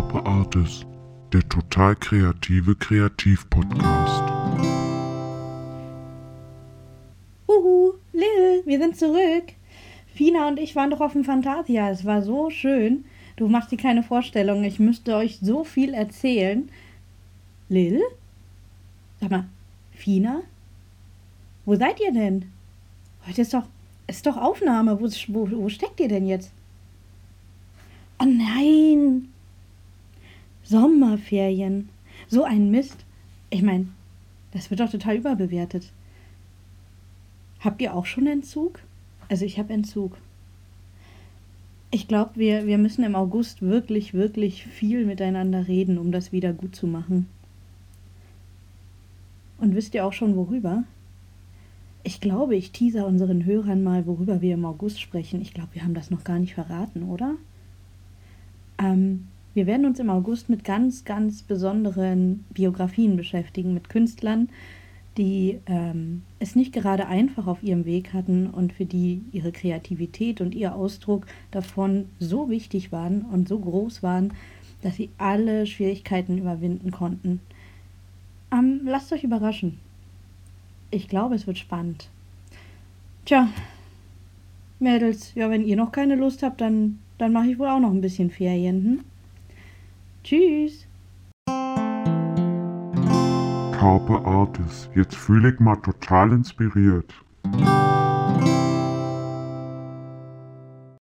Artis, der total kreative Kreativpodcast. Huhu, Lil, wir sind zurück. Fina und ich waren doch auf dem Fantasia. Es war so schön. Du machst dir keine Vorstellung. Ich müsste euch so viel erzählen. Lil? Sag mal, Fina? Wo seid ihr denn? Heute ist doch, ist doch Aufnahme. Wo, wo, wo steckt ihr denn jetzt? Oh nein! Sommerferien. So ein Mist. Ich meine, das wird doch total überbewertet. Habt ihr auch schon Entzug? Also ich habe Entzug. Ich glaube, wir, wir müssen im August wirklich, wirklich viel miteinander reden, um das wieder gut zu machen. Und wisst ihr auch schon worüber? Ich glaube, ich teaser unseren Hörern mal, worüber wir im August sprechen. Ich glaube, wir haben das noch gar nicht verraten, oder? Ähm, wir werden uns im August mit ganz, ganz besonderen Biografien beschäftigen, mit Künstlern, die ähm, es nicht gerade einfach auf ihrem Weg hatten und für die ihre Kreativität und ihr Ausdruck davon so wichtig waren und so groß waren, dass sie alle Schwierigkeiten überwinden konnten. Ähm, lasst euch überraschen. Ich glaube, es wird spannend. Tja, Mädels, ja, wenn ihr noch keine Lust habt, dann, dann mache ich wohl auch noch ein bisschen Ferien. Hm? Tschüss. Carpe Artis, jetzt fühle ich mal total inspiriert.